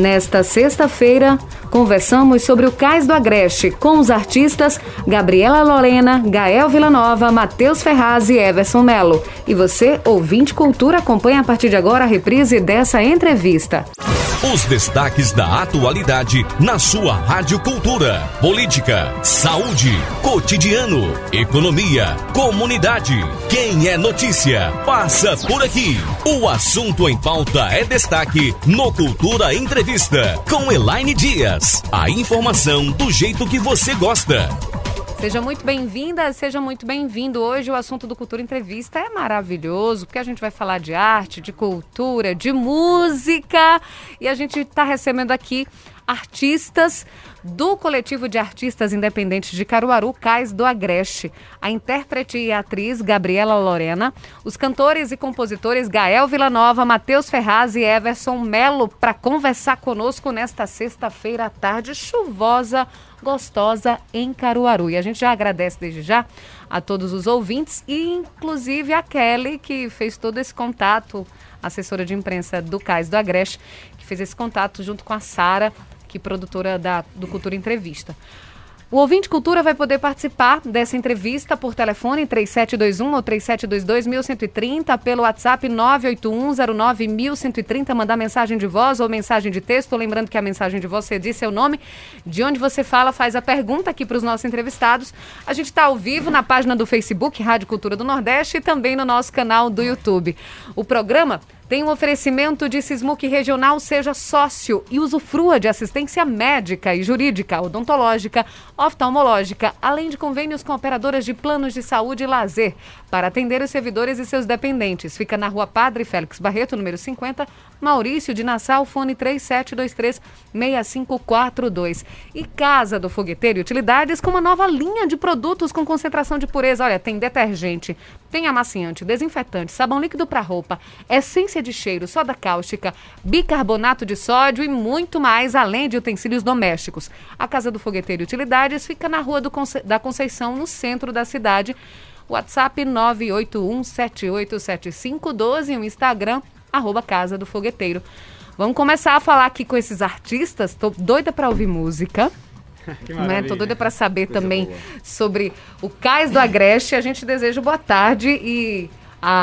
Nesta sexta-feira, conversamos sobre o Cais do Agreste com os artistas Gabriela Lorena, Gael Villanova, Matheus Ferraz e Everson Melo. E você, ouvinte cultura, acompanha a partir de agora a reprise dessa entrevista. Os destaques da atualidade na sua Rádio Cultura. Política, saúde, cotidiano, economia, comunidade. Quem é notícia, passa por aqui. O assunto em pauta é destaque no Cultura Entrevista com Elaine Dias. A informação do jeito que você gosta. Seja muito bem-vinda, seja muito bem-vindo. Hoje o assunto do Cultura Entrevista é maravilhoso, porque a gente vai falar de arte, de cultura, de música. E a gente está recebendo aqui artistas do coletivo de artistas independentes de Caruaru, Cais do Agreste, a intérprete e atriz Gabriela Lorena, os cantores e compositores Gael Villanova, Matheus Ferraz e Everson Melo para conversar conosco nesta sexta-feira à tarde chuvosa, gostosa em Caruaru. E a gente já agradece desde já a todos os ouvintes e inclusive a Kelly que fez todo esse contato, assessora de imprensa do Cais do Agreste, que fez esse contato junto com a Sara que produtora da, do Cultura Entrevista. O ouvinte Cultura vai poder participar dessa entrevista por telefone 3721 ou 3722 1130, pelo WhatsApp 98109 1130, mandar mensagem de voz ou mensagem de texto. Lembrando que a mensagem de voz você diz seu nome, de onde você fala, faz a pergunta aqui para os nossos entrevistados. A gente está ao vivo na página do Facebook Rádio Cultura do Nordeste e também no nosso canal do YouTube. O programa tem um oferecimento de Sismuc Regional, seja sócio e usufrua de assistência médica e jurídica, odontológica, oftalmológica, além de convênios com operadoras de planos de saúde e lazer, para atender os servidores e seus dependentes. Fica na rua Padre Félix Barreto, número 50, Maurício de Nassau, fone 3723-6542. E Casa do Fogueteiro e Utilidades com uma nova linha de produtos com concentração de pureza. Olha, tem detergente, tem amaciante, desinfetante, sabão líquido para roupa, essência de cheiro, soda cáustica, bicarbonato de sódio e muito mais, além de utensílios domésticos. A Casa do Fogueteiro e Utilidades fica na Rua Conce da Conceição, no centro da cidade. WhatsApp 981787512 e o Instagram, arroba Casa do Fogueteiro. Vamos começar a falar aqui com esses artistas. Tô doida para ouvir música. Que né? Tô doida para saber Coisa também boa. sobre o Cais do Agreste. A gente deseja boa tarde e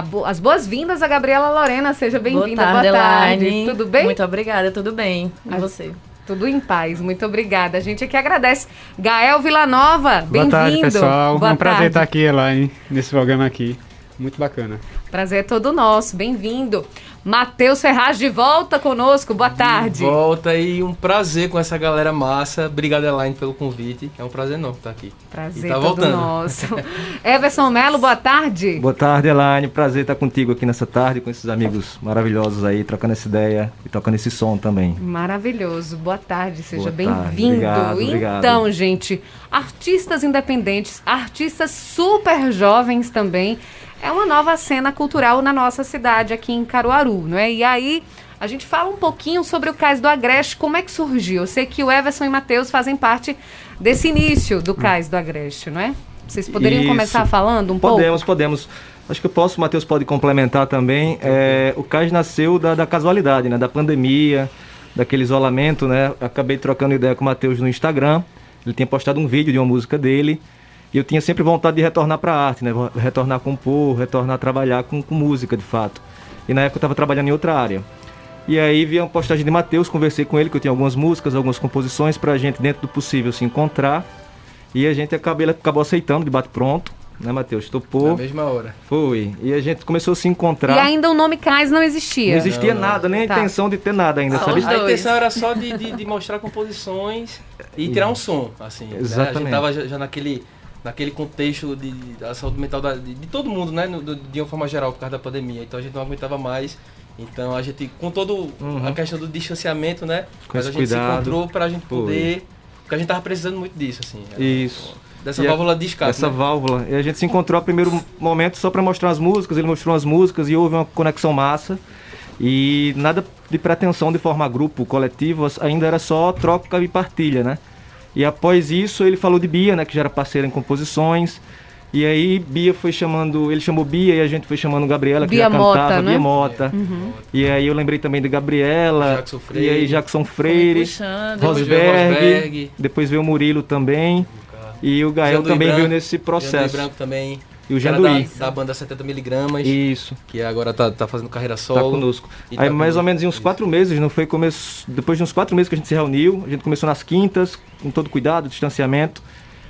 bo as boas-vindas a Gabriela Lorena. Seja bem-vinda. Boa tarde, boa tarde. Tudo bem? Muito obrigada, tudo bem. E a você? Tudo em paz, muito obrigada. A gente aqui agradece. Gael Villanova, bem-vindo. Boa tarde, pessoal. Boa é um prazer tarde. estar aqui, Elaine, nesse programa aqui. Muito bacana. Prazer é todo nosso, bem-vindo. Matheus Ferraz de volta conosco, boa tarde. De volta e um prazer com essa galera massa. Obrigado, Elaine, pelo convite. É um prazer enorme estar aqui. Prazer tá todo voltando. nosso. Everson Melo, boa tarde. Boa tarde, Elaine. Prazer estar contigo aqui nessa tarde, com esses amigos maravilhosos aí, trocando essa ideia e tocando esse som também. Maravilhoso. Boa tarde, seja bem-vindo. Então, gente, artistas independentes, artistas super jovens também é uma nova cena cultural na nossa cidade, aqui em Caruaru, não é? E aí a gente fala um pouquinho sobre o Cais do Agreste, como é que surgiu. Eu sei que o Everson e Matheus fazem parte desse início do Cais do Agreste, não é? Vocês poderiam Isso. começar falando um podemos, pouco? Podemos, podemos. Acho que eu posso, o Matheus pode complementar também. É, o Cais nasceu da, da, casualidade, né? Da pandemia, daquele isolamento, né? Acabei trocando ideia com o Matheus no Instagram. Ele tinha postado um vídeo de uma música dele. E eu tinha sempre vontade de retornar para a arte, né? Retornar a compor, retornar a trabalhar com, com música, de fato. E na época eu estava trabalhando em outra área. E aí vi uma postagem de Matheus, conversei com ele, que eu tinha algumas músicas, algumas composições para a gente, dentro do possível, se encontrar. E a gente acabou, ele acabou aceitando de bate-pronto, né, Matheus? Topou. Na mesma hora. Foi. E a gente começou a se encontrar. E ainda o nome Cais não existia. Não existia não, nada, nem tá. a intenção de ter nada ainda, ah, sabe? A intenção era só de, de, de mostrar composições e tirar um som, assim. Exatamente. Né? A gente tava já, já naquele naquele contexto de, da saúde mental da, de, de, todo mundo, né? No, de uma forma geral, por causa da pandemia. Então a gente não aguentava mais. Então a gente, com todo uhum. a questão do distanciamento, né? Com Mas a gente cuidado. se encontrou para a gente poder. Foi. Porque a gente tava precisando muito disso, assim. Isso. Dessa e válvula de escape. Dessa né? válvula. E a gente se encontrou a primeiro momento só para mostrar as músicas, ele mostrou as músicas e houve uma conexão massa. E nada de pretensão de formar grupo coletivo, ainda era só troca e partilha, né? E após isso ele falou de Bia, né, que já era parceira em composições. E aí Bia foi chamando, ele chamou Bia e a gente foi chamando Gabriela, que Bia já cantava, Mota, né? Bia Mota. E aí eu lembrei também de Gabriela, Jackson Freire. e aí Jackson Freire, puxando. Depois veio o Rosberg, Rosberg. depois veio o Murilo também, e o Gael também Branco, veio nesse Janduí processo. Branco também. E o Janduí. Da, da banda 70mg, Isso. que agora tá, tá fazendo carreira solo. Tá conosco. Aí tá mais ou menos em uns quatro meses, não foi começo. Depois de uns quatro meses que a gente se reuniu, a gente começou nas quintas, com todo cuidado, distanciamento.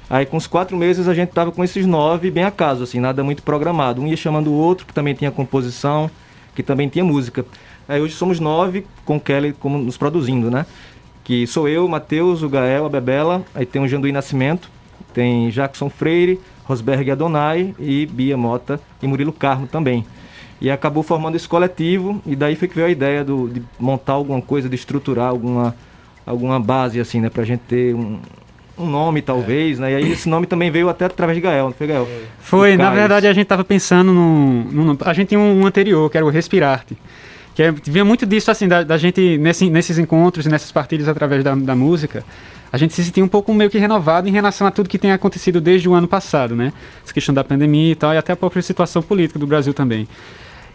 Aí com uns quatro meses a gente tava com esses nove bem acaso, assim, nada muito programado. Um ia chamando o outro, que também tinha composição, que também tinha música. Aí hoje somos nove, com o Kelly como nos produzindo, né? Que sou eu, Matheus, o Gael, a Bebela, aí tem o Janduí Nascimento, tem Jackson Freire, Rosberg Adonai e Bia Mota e Murilo Carmo também. E acabou formando esse coletivo e daí foi que veio a ideia do, de montar alguma coisa, de estruturar alguma, alguma base assim, né, pra gente ter um, um nome talvez, né? E aí esse nome também veio até através de Gael, não foi Gael? Foi, na verdade a gente tava pensando num, num- A gente tinha um anterior, que era o Respirarte. Que é, vinha muito disso, assim, da, da gente, nesse- nesses encontros e nessas partilhas através da, da música, a gente se sentia um pouco meio que renovado em relação a tudo que tem acontecido desde o ano passado, né? Essa questão da pandemia e tal, e até a própria situação política do Brasil também.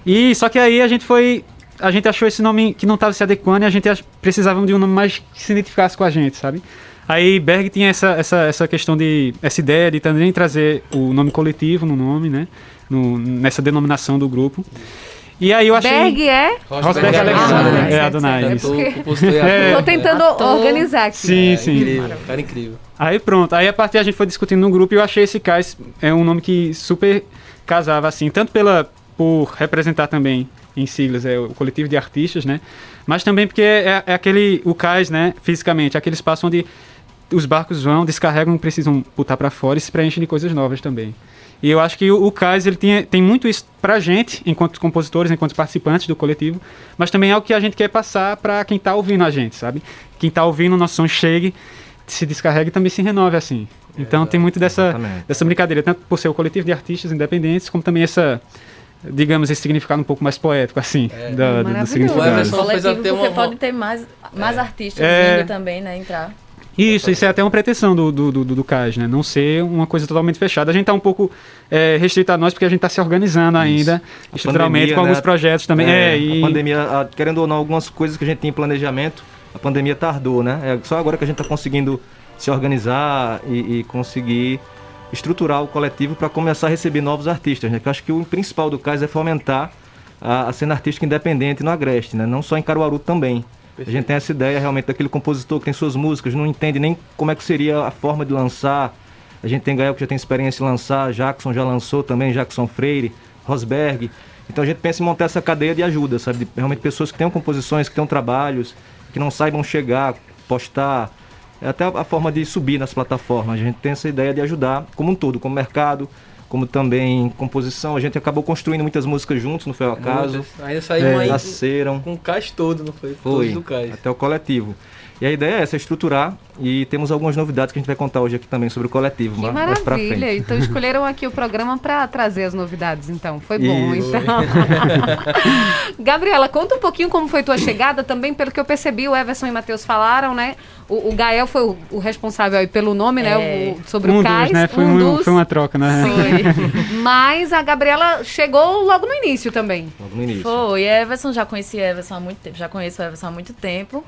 E só que aí a gente foi. A gente achou esse nome que não estava se adequando e a gente precisava de um nome mais que se identificasse com a gente, sabe? Aí Berg tinha essa, essa, essa questão de. essa ideia de também trazer o nome coletivo no nome, né? No- nessa denominação do grupo. E aí eu achei. Berg é? Rosberg Alexander. Ah, É, porque- compositor e É. ator. Tô tentando Ator. organizar aqui. Sim, É, sim. Incrível, cara incrível. Aí pronto, aí a partir a gente foi discutindo no grupo e eu achei esse Cais é um nome que super casava assim, tanto pela por representar também em siglas é o coletivo de artistas, né? Mas também porque é, é aquele o Cais, né, fisicamente, aquele espaço onde os barcos vão, descarregam, precisam botar para fora e se preenchem de coisas novas também. E eu acho que o, o Cais ele tinha, tem muito isso pra gente, enquanto compositores, enquanto participantes do coletivo, mas também é o que a gente quer passar para quem tá ouvindo a gente, sabe? Quem tá ouvindo o nosso som chegue, se descarregue e também se renove assim. Então tem muito dessa, Exatamente. dessa brincadeira, tanto por ser o coletivo de artistas independentes, como também essa, digamos, esse significado um pouco mais poético, assim, É. do- do, Maravilhoso. significado. O Everson fez Coletivo até porque uma- pode ter mais, mais artistas É. vindo também, né? Entrar. Isso, isso é até uma pretensão do, do, do, do CAS, né? Não ser uma coisa totalmente fechada. A gente tá um pouco é, restrito a nós porque a gente tá se organizando ainda, A estruturalmente, pandemia, com alguns né? projetos também. É, e... A pandemia, a- querendo ou não, algumas coisas que a gente tinha em planejamento, a pandemia tardou, né? É só agora que a gente está conseguindo se organizar e, e conseguir estruturar o coletivo para começar a receber novos artistas, né? Que eu acho que o principal do caso é fomentar a, a cena artística independente no Agreste, né? Não só em Caruaru também. A gente tem essa ideia realmente daquele compositor que tem suas músicas, não entende nem como é que seria a forma de lançar. A gente tem Gael que já tem experiência em lançar, Jackson já lançou também, Jackson Freire, Rosberg. Então a gente pensa em montar essa cadeia de ajuda, sabe? De realmente pessoas que tenham composições, que tenham trabalhos, que não saibam chegar, postar, é até a forma de subir nas plataformas. A gente tem essa ideia de ajudar como um todo, como mercado, como também composição. A gente acabou construindo muitas músicas juntos, não foi ao acaso. Muitas. Ainda saiu É, aí Nasceram. com o cais todo, não foi? Foi, Todos do cais. até o coletivo. E a ideia é essa, estruturar e temos algumas novidades que a gente vai contar hoje aqui também sobre o coletivo, Que ma- mais pra maravilha. frente. Então escolheram aqui o programa para trazer as novidades, então. Foi bom, Isso. então. Gabriela, conta um pouquinho como foi tua chegada também, pelo que eu percebi, o Everson e Matheus falaram, né? O, o Gael foi o, o responsável aí pelo nome, né? É. O- sobre um o dos, Cais. né? Foi, um um- dos. foi uma troca, né? Sim. Mas a Gabriela chegou logo no início também. Logo no início. Foi, Everson, já conheci Everson há muito tempo, já conheço o Everson há muito tempo.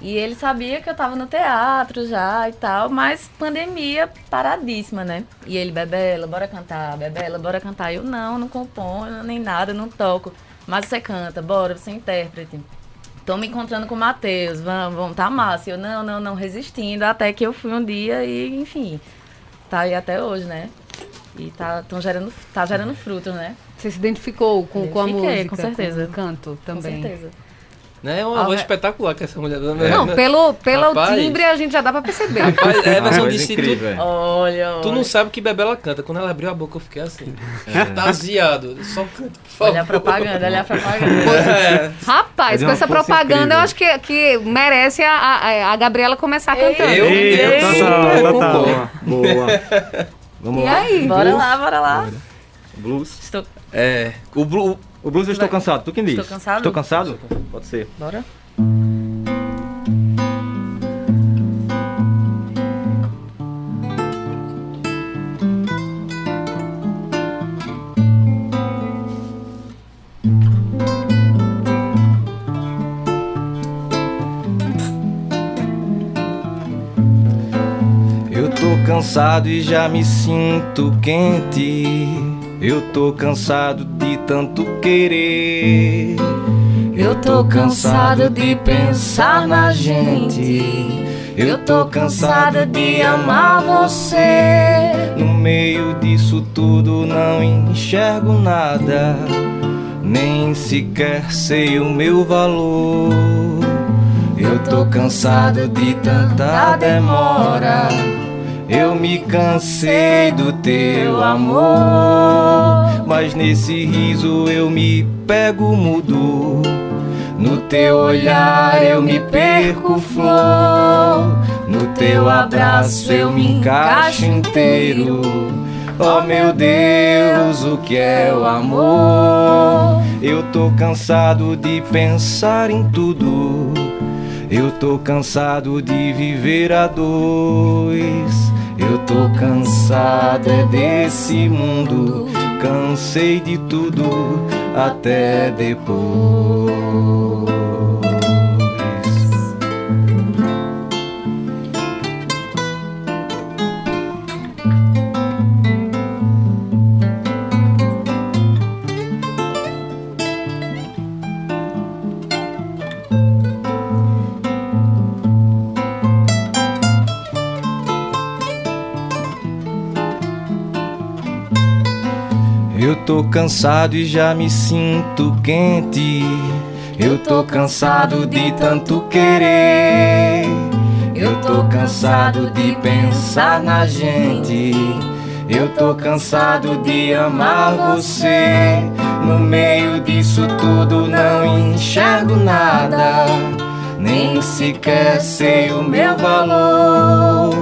E ele sabia que eu tava no teatro já e tal, mas pandemia paradíssima, né? E ele, Bebela, bora cantar, Bebela, bora cantar. Eu, não, não componho nem nada, não toco. Mas você canta, bora, você é intérprete. Tô me encontrando com o Matheus, vamos, vamos, tá massa. Eu, não, não, não, resistindo, até que eu fui um dia e, enfim, tá aí até hoje, né? E tá, tão gerando, tá gerando frutos, né? Você se identificou com, com a música? com certeza. Com o canto também. Com certeza. Né? É uma Ah, voz é. espetacular que essa mulher dá. Não, pelo, pelo Rapaz. timbre a gente já dá pra perceber. Rapaz, Ah, Everson mas disse incrível, tu, é. Olha, tu não sabe que Bebela canta. Quando ela abriu a boca, eu fiquei assim. Extasiado. Só canta, por favor. Olha a propaganda, olha a propaganda. É. Rapaz, é com essa propaganda, eu incrível. acho que, que merece a, a, a Gabriela começar Ei, cantando. Eu, Ei, eu total, super total. concordo. Boa, boa. Vamos E lá. aí? Bora Blues? lá, bora lá. Blues. Estou... É. O Blue. O blues eu estou cansado, tu quem diz? Estou cansado. Estou cansado? Pode ser. Bora. cansado e já me sinto quente. Eu tô cansado de tanto querer. Eu tô cansado de pensar na gente. Eu tô cansada de amar você. No meio disso tudo não enxergo nada, nem sequer sei o meu valor. Eu tô cansado de tanta demora. Eu me cansei do teu amor, mas nesse riso eu me pego mudo. No teu olhar eu me perco flor, no teu abraço eu me encaixo inteiro. Oh meu Deus, o que é o amor? Eu tô cansado de pensar em tudo. Eu tô cansado de viver a dois. Eu tô cansado é desse mundo. Cansei de tudo até depois. Eu tô cansado e já me sinto quente. Eu tô cansado de tanto querer. Eu tô cansado de pensar na gente. Eu tô cansado de amar você. No meio disso tudo não enxergo nada. Nem sequer sei o meu valor.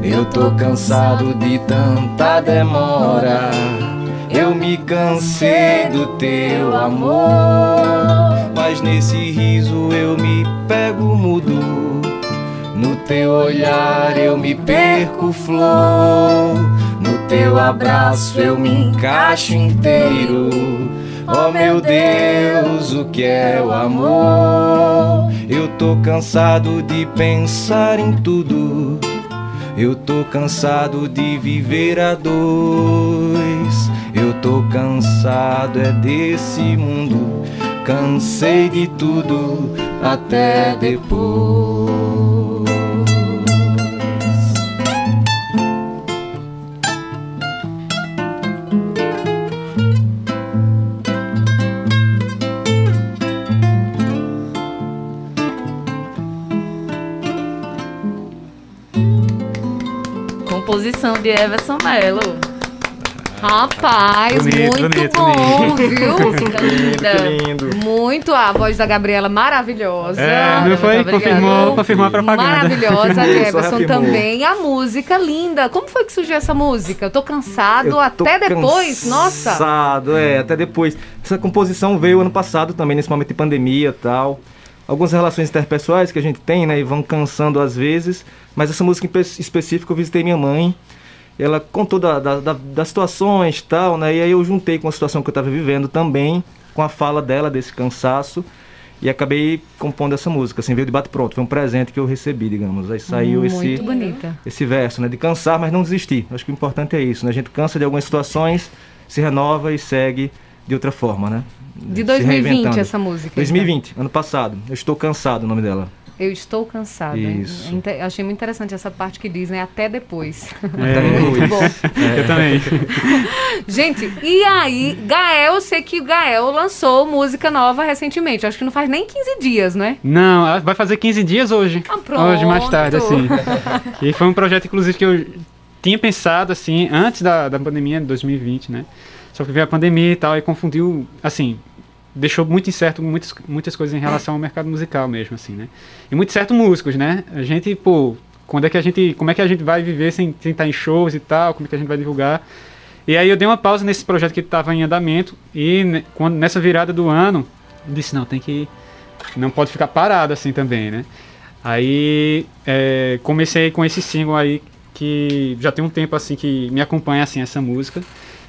Eu tô cansado de tanta demora. Eu me cansei do teu amor, mas nesse riso eu me pego mudo. No teu olhar eu me perco flor, no teu abraço eu me encaixo inteiro. Oh meu Deus, o que é o amor? Eu tô cansado de pensar em tudo. Eu tô cansado de viver a dois. Eu tô cansado é desse mundo. Cansei de tudo até depois. Composição de Everson Mello. Rapaz, Bonito, muito bonito, bom, viu? Fica linda. lindo. Muito a voz da Gabriela maravilhosa. É, meu foi, muito confirmou, confirmou a propaganda. Maravilhosa, reafirmou. também. A música linda. Como foi que surgiu essa música? Eu tô cansado Eu tô até depois. Nossa. Cansado, é, até depois. Essa composição veio ano passado também, nesse momento de pandemia e tal. Algumas relações interpessoais que a gente tem, né, e vão cansando às vezes. Mas essa música em pe- específico eu visitei minha mãe. Ela contou da, da, da- das situações e tal, né? E aí eu juntei com a situação que eu estava vivendo também, com a fala dela desse cansaço. E acabei compondo essa música, assim, veio de bate pronto. Foi um presente que eu recebi, digamos. Aí saiu esse Muito bonita. esse verso, né? De cansar, mas não desistir. Acho que o importante é isso, né? A gente cansa de algumas situações, se renova e segue de outra forma, né? De Se 2020 reinventando. essa música. 2020, ano passado. Eu estou cansado, o nome dela. Eu estou cansada. Isso. Inte- Achei muito interessante essa parte que diz, né? Até depois. Até Muito bom. Eu também. Gente, e aí, Gael, eu sei que o Gael lançou música nova recentemente. Acho que não faz nem 15 dias, né? Não, vai fazer 15 dias hoje. Ah, pronto. Hoje, mais tarde, assim. e foi um projeto, inclusive, que eu tinha pensado, assim, antes da, da pandemia de 2020, né? Só que veio a pandemia e tal, e confundiu, assim, deixou muito incerto muitas, muitas coisas em relação ao mercado musical mesmo, assim, né? E muito certo músicos, né? A gente, pô, quando é que a gente, como é que a gente vai viver sem, sem estar em shows e tal, como é que a gente vai divulgar? E aí eu dei uma pausa nesse projeto que estava em andamento e ne- quando, nessa virada do ano, disse, não, tem que não pode ficar parado assim também, né? Aí é, comecei com esse single aí que já tem um tempo assim que me acompanha assim essa música,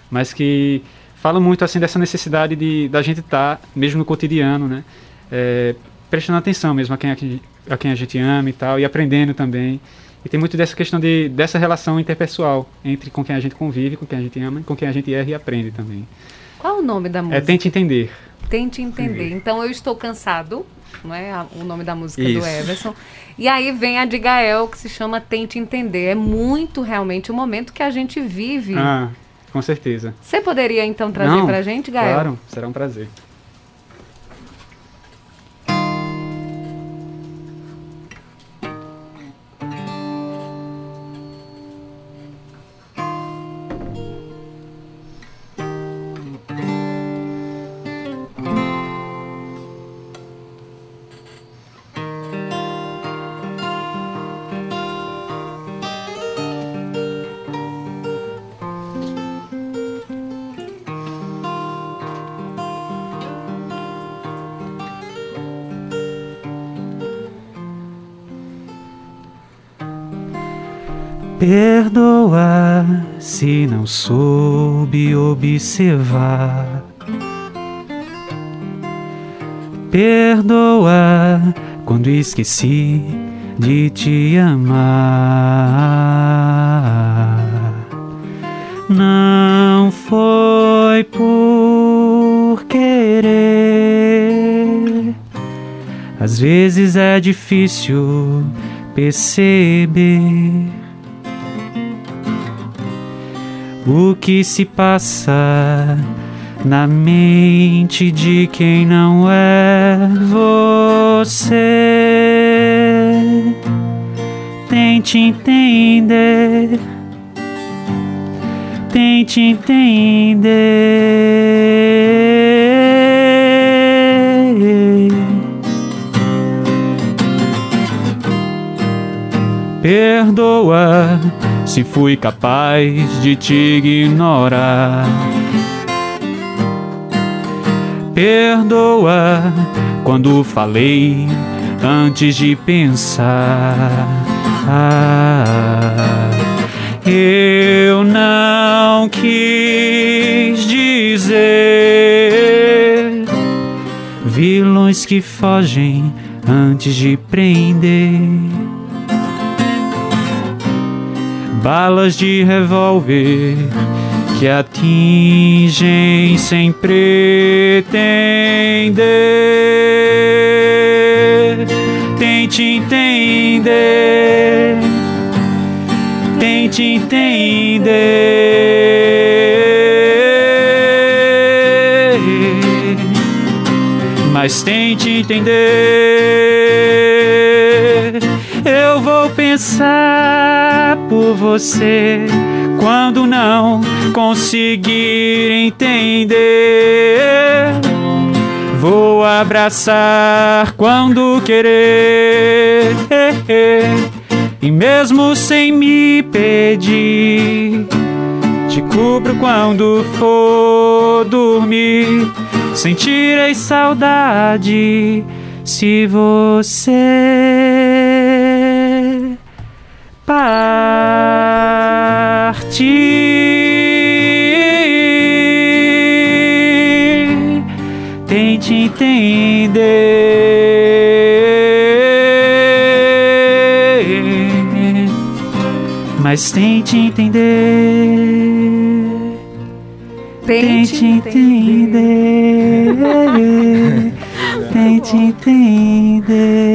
mas que fala muito assim dessa necessidade de da gente estar mesmo no cotidiano, né? É, prestando atenção mesmo a quem, a quem a quem a gente ama e tal e aprendendo também E tem muito dessa questão de, dessa relação interpessoal entre com quem a gente convive, com quem a gente ama com quem a gente erra e aprende também. Qual o nome da música? É Tente Entender. Tente Entender. Então, Eu Estou Cansado, não é o nome da música do Isso. Everson. E aí vem a de Gael, que se chama Tente Entender. É muito realmente o momento que a gente vive. Ah, com certeza. Você poderia, então, trazer Não, pra gente, Gael? Claro, será um prazer. Se não soube observar. Perdoa quando esqueci de te amar. Não foi por querer. Às vezes é difícil perceber o que se passa na mente de quem não é você. Tente entender, tente entender. Perdoa se fui capaz de te ignorar. Perdoa quando falei antes de pensar. Ah, eu não quis dizer vilões que fogem antes de prender. Balas de revólver que atingem sem pretender. Tente entender, tente entender, mas tente entender. Eu vou pensar por você quando não conseguir entender. Vou abraçar quando querer. E mesmo sem me pedir, te cubro quando for dormir. Sentirei saudade se você partir. Tente entender, mas tente entender. Tente entender. Tente entender.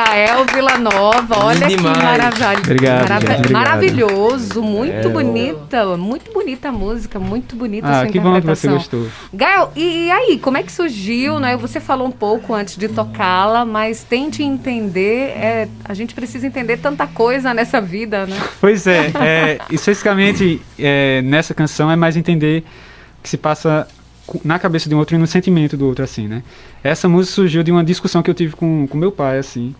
Gael Villanova. Olha que maravilha. Obrigado, Marav- obrigado. Maravilhoso, muito É, bonita, muito bonita a música, muito bonita a Ah, sua que bom que você interpretação. gostou. Gael, e, e aí, como é que surgiu, né? Você falou um pouco antes de tocá-la, mas tente entender, é, a gente precisa entender tanta coisa nessa vida, né? Pois é, é especificamente é, nessa canção é mais entender o que se passa na cabeça de um outro e no sentimento do outro, assim, né? Essa música surgiu de uma discussão que eu tive com, com meu pai, assim.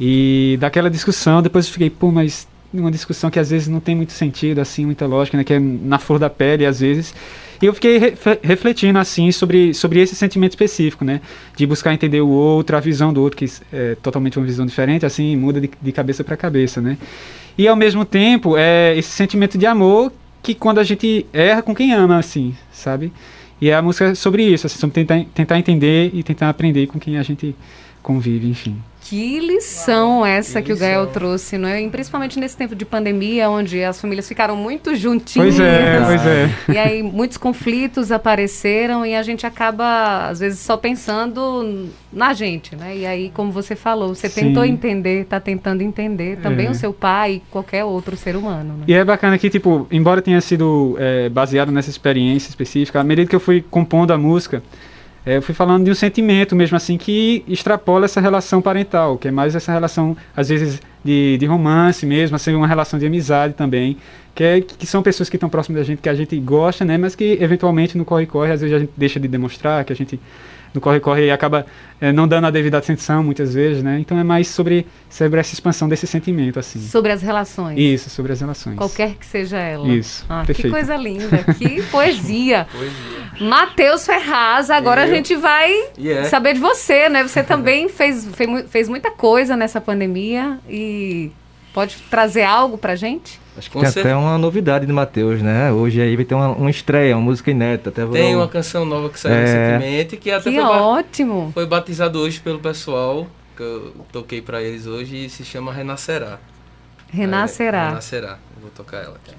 E daquela discussão, depois eu fiquei, pô, mas uma discussão que às vezes não tem muito sentido, assim, muita lógica, né? Que é na flor da pele, às vezes. E eu fiquei re- refletindo, assim, sobre, sobre esse sentimento específico, né? De buscar entender o outro, a visão do outro, que é totalmente uma visão diferente, assim, muda de, de cabeça para cabeça, né? E ao mesmo tempo, é esse sentimento de amor que quando a gente erra com quem ama, assim, sabe? E a música é sobre isso, assim, sobre tentar, tentar entender e tentar aprender com quem a gente convive, enfim. Que lição Uau, essa que, que lição. o Gael trouxe, não é? E principalmente nesse tempo de pandemia, onde as famílias ficaram muito juntinhas. Pois é, pois é. E aí muitos conflitos apareceram e a gente acaba, às vezes, só pensando na gente, né? E aí, como você falou, você Sim. tentou entender, está tentando entender também é. o seu pai e qualquer outro ser humano. Né? E é bacana que, tipo, embora tenha sido é, baseado nessa experiência específica, à medida que eu fui compondo a música, é, eu fui falando de um sentimento mesmo assim que extrapola essa relação parental, que é mais essa relação, às vezes, de, de romance mesmo, assim, uma relação de amizade também, que, é, que são pessoas que estão próximas da gente, que a gente gosta, né, mas que eventualmente no corre-corre, às vezes a gente deixa de demonstrar, que a gente no corre-corre acaba é, não dando a devida atenção muitas vezes, né? Então é mais sobre, sobre essa expansão desse sentimento, assim. Sobre as relações. Isso, sobre as relações. Qualquer que seja ela. Isso, ah, Que coisa linda, que poesia. poesia. Matheus Ferraz, agora Eu? a gente vai yeah. saber de você, né? Você também fez, fez, fez muita coisa nessa pandemia e pode trazer algo pra gente? Acho que tem certeza. até uma novidade de Matheus, né? Hoje aí vai ter uma, uma estreia, uma música inédita. Até tem uma canção nova que saiu é... recentemente, que até que foi, ótimo. foi batizado hoje pelo pessoal, que eu toquei para eles hoje, e se chama Renascerá. Renascerá. É, Renascerá. vou tocar ela aqui.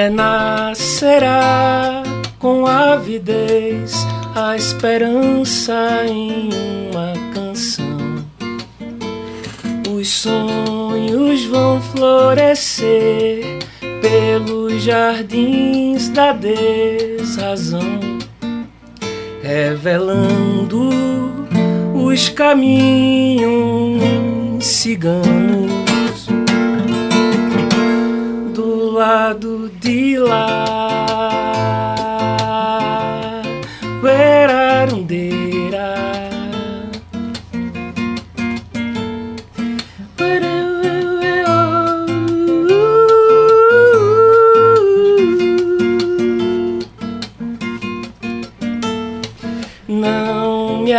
Renascerá com avidez a esperança em uma canção. Os sonhos vão florescer pelos jardins da desrazão, revelando os caminhos ciganos lado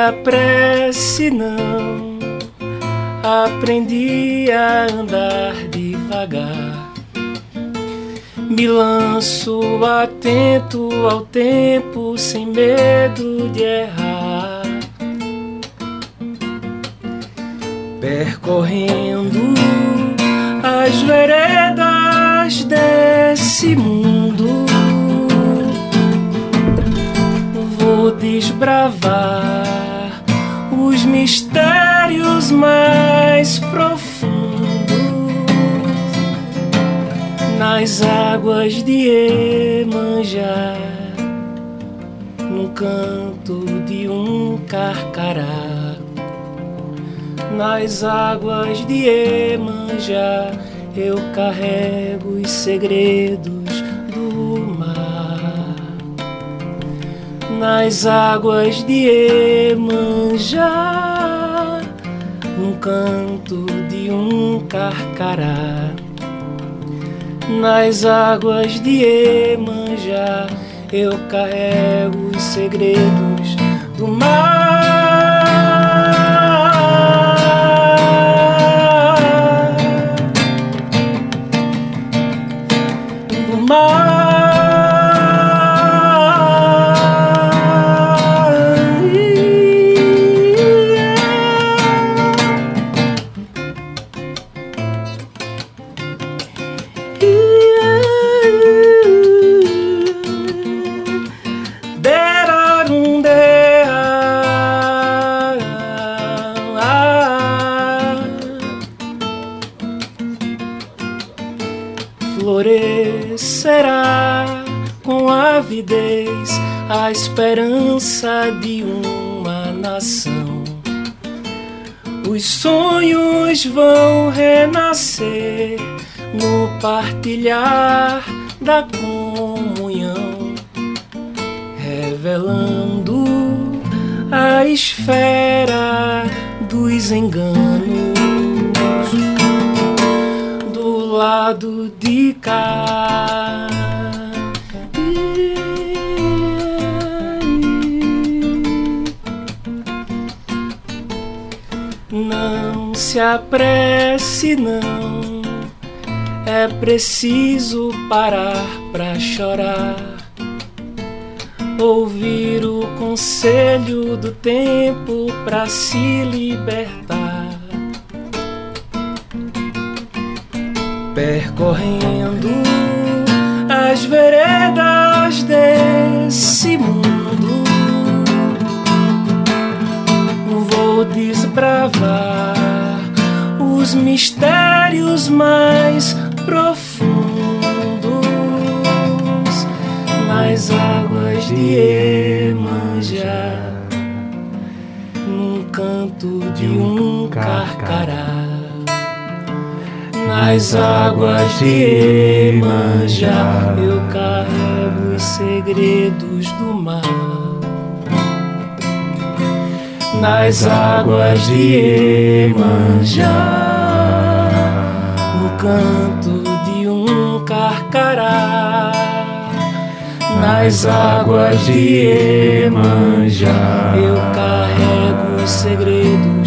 Apresse, não. Aprendi a andar devagar me lanço atento ao tempo, sem medo de errar. Percorrendo as veredas desse mundo, vou desbravar mistérios mais profundos nas águas de Emanjá, no canto de um carcará. Nas águas de Emanjá, eu carrego os segredos Nas águas de Emanjá, no canto de um carcará nas águas de Emanjá, eu carrego os segredos do mar. Esperança de uma nação. Os sonhos vão renascer no partilhar da comunhão, revelando a esfera dos enganos. lado de cá. Se apresse, não. É preciso parar pra chorar. Ouvir o conselho do tempo pra se libertar. Percorrendo as veredas desse mundo vou desbravar os mistérios mais profundos nas águas de Emanjá, num canto de um carcará. Nas águas de Emanjá eu carrego os segredos do mar nas águas de Emanjá, canto de um carcará. Nas águas de Emanjá, eu carrego os segredos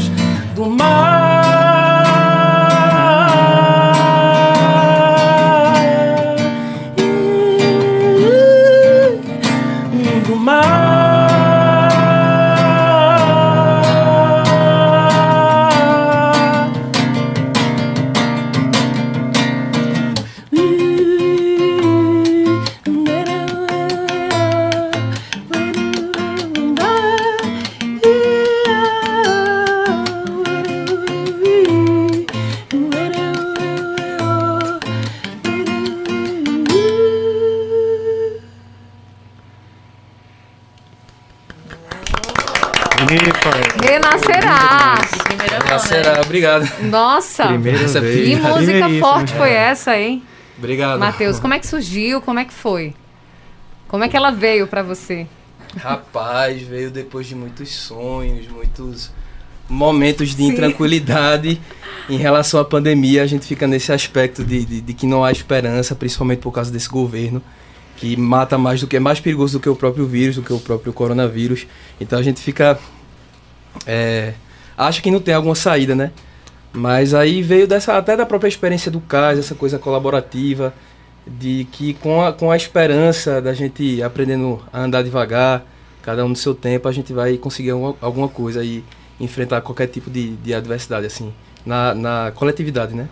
obrigado. Nossa, Primeira Essa vez. que música forte foi essa, hein? Obrigado. Matheus, como é que surgiu? Como é que foi? Como é que ela veio pra você? Rapaz, veio depois de muitos sonhos, muitos momentos de Sim. intranquilidade em relação à pandemia. A gente fica nesse aspecto de, de, de que não há esperança, principalmente por causa desse governo, que mata mais do que é mais perigoso do que o próprio vírus, do que o próprio coronavírus. Então a gente fica. é, acha que não tem alguma saída, né? Mas aí veio dessa até da própria experiência do CAS, essa coisa colaborativa, de que com a, com a esperança da gente aprendendo a andar devagar, cada um no seu tempo, a gente vai conseguir alguma, alguma coisa e enfrentar qualquer tipo de, de adversidade, assim, na, na coletividade, né?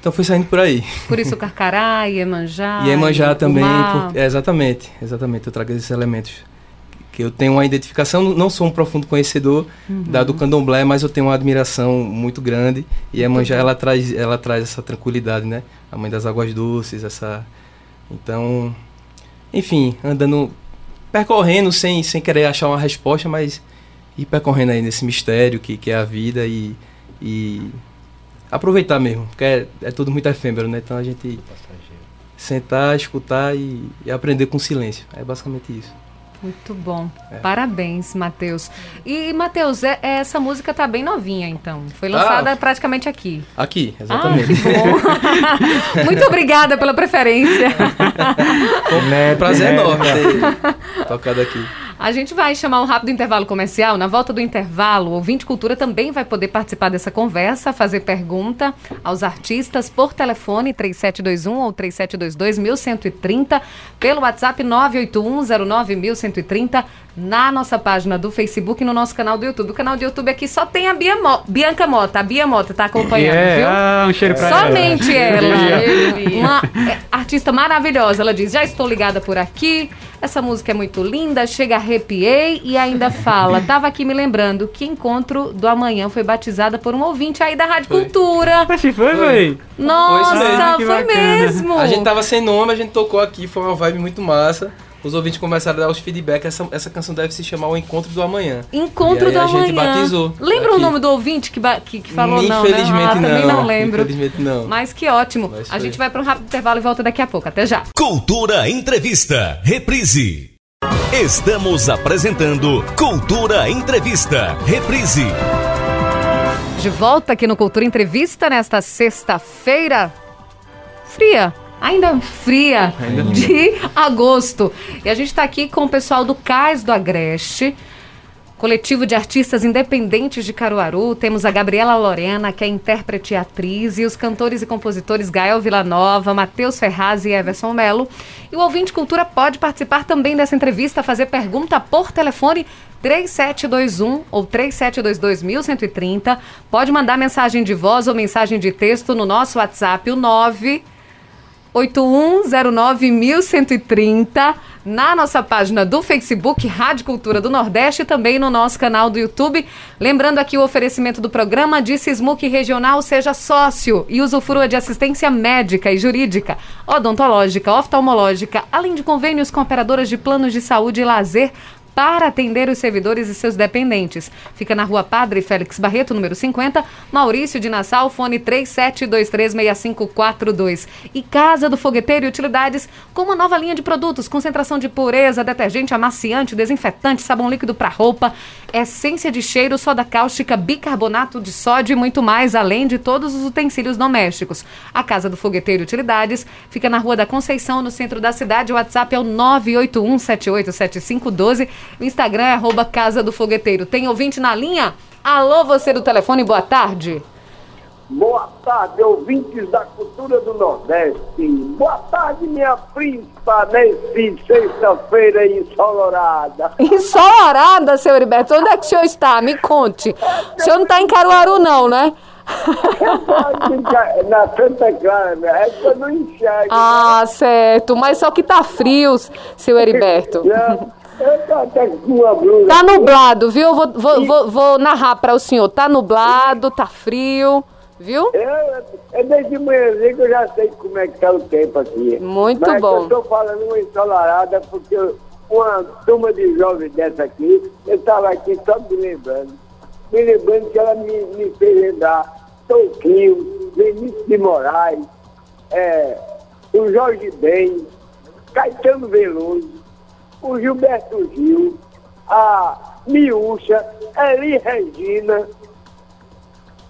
Então foi saindo por aí. Por isso Carcará, Iemanjá. e Iemanjá o também, por- é, exatamente, exatamente, eu trago esses elementos. Que eu tenho uma identificação, não sou um profundo conhecedor da do candomblé, mas eu tenho uma admiração muito grande. E Iemanjá, ela traz, ela traz essa tranquilidade, né? A mãe das águas doces, essa... Então, enfim, andando, percorrendo sem, sem querer achar uma resposta, mas ir percorrendo aí nesse mistério que, que é a vida e, e aproveitar mesmo, porque é, é tudo muito efêmero, né? Então a gente sentar, escutar e, e aprender com silêncio. É basicamente isso. Muito bom. É. Parabéns, Matheus. E, Matheus, é- é- essa música tá bem novinha, então. Foi lançada Ah. praticamente aqui. Aqui, Ah, exatamente. que bom. Muito obrigada pela preferência. Foi um prazer enorme ter tocado aqui. A gente vai chamar um rápido intervalo comercial. Na volta do intervalo, o ouvinte cultura também vai poder participar dessa conversa, fazer pergunta aos artistas por telefone 3721 ou 3722-1130, pelo WhatsApp 981091130, na nossa página do Facebook e no nosso canal do YouTube. O canal do YouTube aqui só tem a Bia Mo- Bianca Mota. A Bia Mota tá acompanhando, É, viu? ah, um cheiro pra Somente ela. Vi. Uma é, artista maravilhosa. Ela diz: Já estou ligada por aqui. Essa música é muito linda. Chega, arrepiei. E ainda fala: Tava aqui me lembrando que Encontro do Amanhã foi batizada por um ouvinte aí da Rádio Foi. Cultura. Mas foi, Foi. foi. Nossa, mesmo. Que foi mesmo. A gente tava sem nome, a gente tocou aqui, foi uma vibe muito massa. Os ouvintes começaram a dar os feedback. Essa, essa canção deve se chamar O Encontro do Amanhã. Encontro E aí do a Amanhã. gente batizou Lembra o aqui. nome do ouvinte que, que, que falou não, né? Infelizmente Ah, também não. não lembro. Infelizmente não. Mas que ótimo. Mas a gente vai para um rápido intervalo e volta daqui a pouco. Até já. Cultura Entrevista. Reprise. Estamos apresentando Cultura Entrevista. Reprise. De volta aqui no Cultura Entrevista nesta sexta-feira. fria. Ainda fria de agosto. E a gente está aqui com o pessoal do Cais do Agreste, coletivo de artistas independentes de Caruaru. Temos a Gabriela Lorena, que é intérprete e atriz, e os cantores e compositores Gael Villanova, Matheus Ferraz e Everson Melo. E o ouvinte Cultura pode participar também dessa entrevista, fazer pergunta por telefone 3721 ou 3722 Pode mandar mensagem de voz ou mensagem de texto no nosso WhatsApp, o 9 8109-1130, na nossa página do Facebook Rádio Cultura do Nordeste e também no nosso canal do YouTube. Lembrando aqui o oferecimento do programa de Sismuc Regional Seja Sócio e usufrua de assistência médica e jurídica, odontológica, oftalmológica, além de convênios com operadoras de planos de saúde e lazer para atender os servidores e seus dependentes. Fica na rua Padre Félix Barreto, número 50, Maurício de Nassau, fone 37236542. E Casa do Fogueteiro e Utilidades, com uma nova linha de produtos, concentração de pureza, detergente, amaciante, desinfetante, sabão líquido para roupa, essência de cheiro, soda cáustica, bicarbonato de sódio e muito mais, além de todos os utensílios domésticos. A Casa do Fogueteiro e Utilidades fica na Rua da Conceição, no centro da cidade. O WhatsApp é o 981787512 o Instagram é arroba Casa do Fogueteiro. Tem ouvinte na linha? Alô, você do telefone, boa tarde. Boa tarde, ouvintes da cultura do Nordeste. Boa tarde, minha príncipa, nesse sexta-feira ensolarada. Ensolarada, seu Heriberto? Onde é que o senhor está? Me conte. O senhor não está em Caruaru, não, né? Na Santa Clara, é que eu não enxergo. Ah, certo. Mas só que tá frio, seu Heriberto. Não. Tá nublado, viu? Vou, vou, vou, vou narrar para o senhor. Tá nublado, tá frio, viu? É, é desde manhãzinho que eu já sei como é que tá o tempo aqui. Muito Mas bom. eu tô falando uma ensolarada porque uma turma de jovens dessa aqui, eu estava aqui só me lembrando. Me lembrando que ela me, me fez lembrar Toquinho, Vinícius de Moraes, é, o Jorge Ben, Caetano Veloso, o Gilberto Gil, a Miúcha, Eli Regina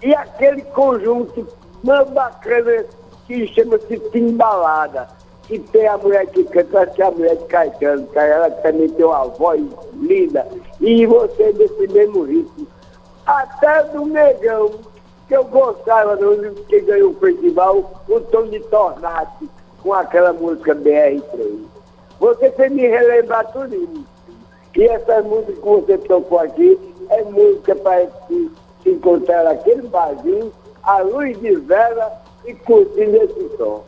e aquele conjunto muito bacana que chama-se Timbalada, que tem a mulher que canta, que é a mulher de Caetano, que ela também tem uma voz linda, e você desse mesmo ritmo. Até do Negão, que eu gostava, que ganhou o festival, o Tom de Tornati, com aquela música BR3. Você tem me relembrar tudo isso. E essa música que você tocou aqui é música para se, se encontrar naquele barzinho, a luz de vela e curtindo esse som.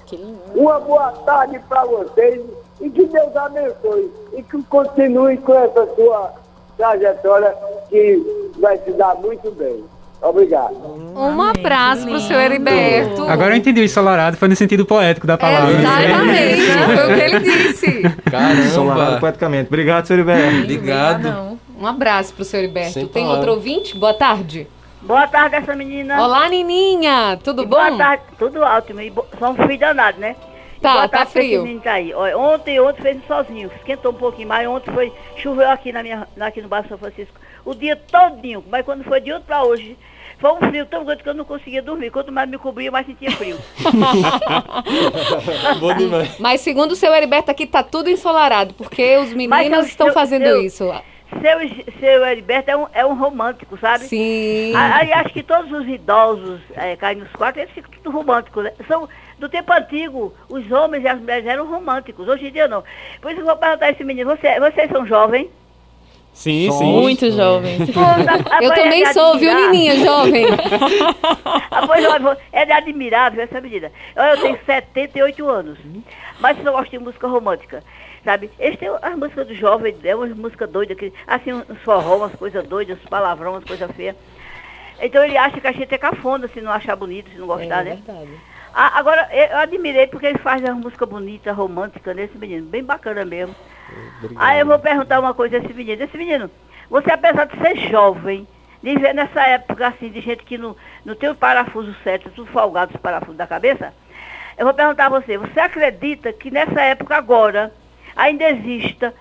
Uma boa tarde para vocês e que Deus abençoe e que continue com essa sua trajetória que vai se dar muito bem. Obrigado. Um abraço pro seu Heriberto. Agora eu entendi o ensolarado, foi no sentido poético da palavra. Exatamente, foi o que ele disse. Caramba. Ensolarado poeticamente. Obrigado, seu Heriberto. Obrigado. Um abraço pro seu Heriberto. Sem Tem palavra. outro ouvinte? Boa tarde. Boa tarde, essa menina. Olá, Nininha. Tudo E bom? Boa tarde, tudo ótimo. E bo... Só um frio danado, né? Tá, boa tá tarde esse frio. tá aí. Olha, ontem, ontem fez sozinho, esquentou um pouquinho mais. Ontem foi, choveu aqui, na minha, aqui no bairro São Francisco o dia todinho. Mas quando foi de ontem pra hoje, foi um frio tão grande que eu não conseguia dormir. Quanto mais me cobria, mais sentia frio. Bom demais. Mas segundo o seu Heriberto aqui, tá tudo ensolarado, porque os meninos eu- estão eu- fazendo eu- isso. seu, seu Heriberto é um, é um romântico, sabe? Sim. Aí acho que todos os idosos é, caem nos quatro, eles ficam tudo românticos. Né? São, do tempo antigo, os homens e as mulheres eram românticos. Hoje em dia não. Por isso eu vou perguntar a esse menino, você, vocês são jovens? Sim, sim. Muito jovens. Eu também sou, viu, Nininha, jovem? Ah, é admirável essa menina. Eu, eu tenho 78 anos, mas eu gosto de música romântica, sabe? Eles têm as músicas do jovem, é uma música doida, que, assim, uns forró, umas coisas doidas, uns palavrão, umas coisas feias. Então ele acha que a gente é cafona se não achar bonito, se não gostar, né? Ah, agora, eu eu admirei porque ele faz uma música bonita, romântica nesse menino, bem bacana mesmo. Aí eu vou perguntar uma coisa a esse menino. Esse menino, você apesar de ser jovem, de ver nessa época assim, de gente que não, não tem o parafuso certo, tudo folgado os parafusos da cabeça, eu vou perguntar a você, você acredita que nessa época agora ainda exista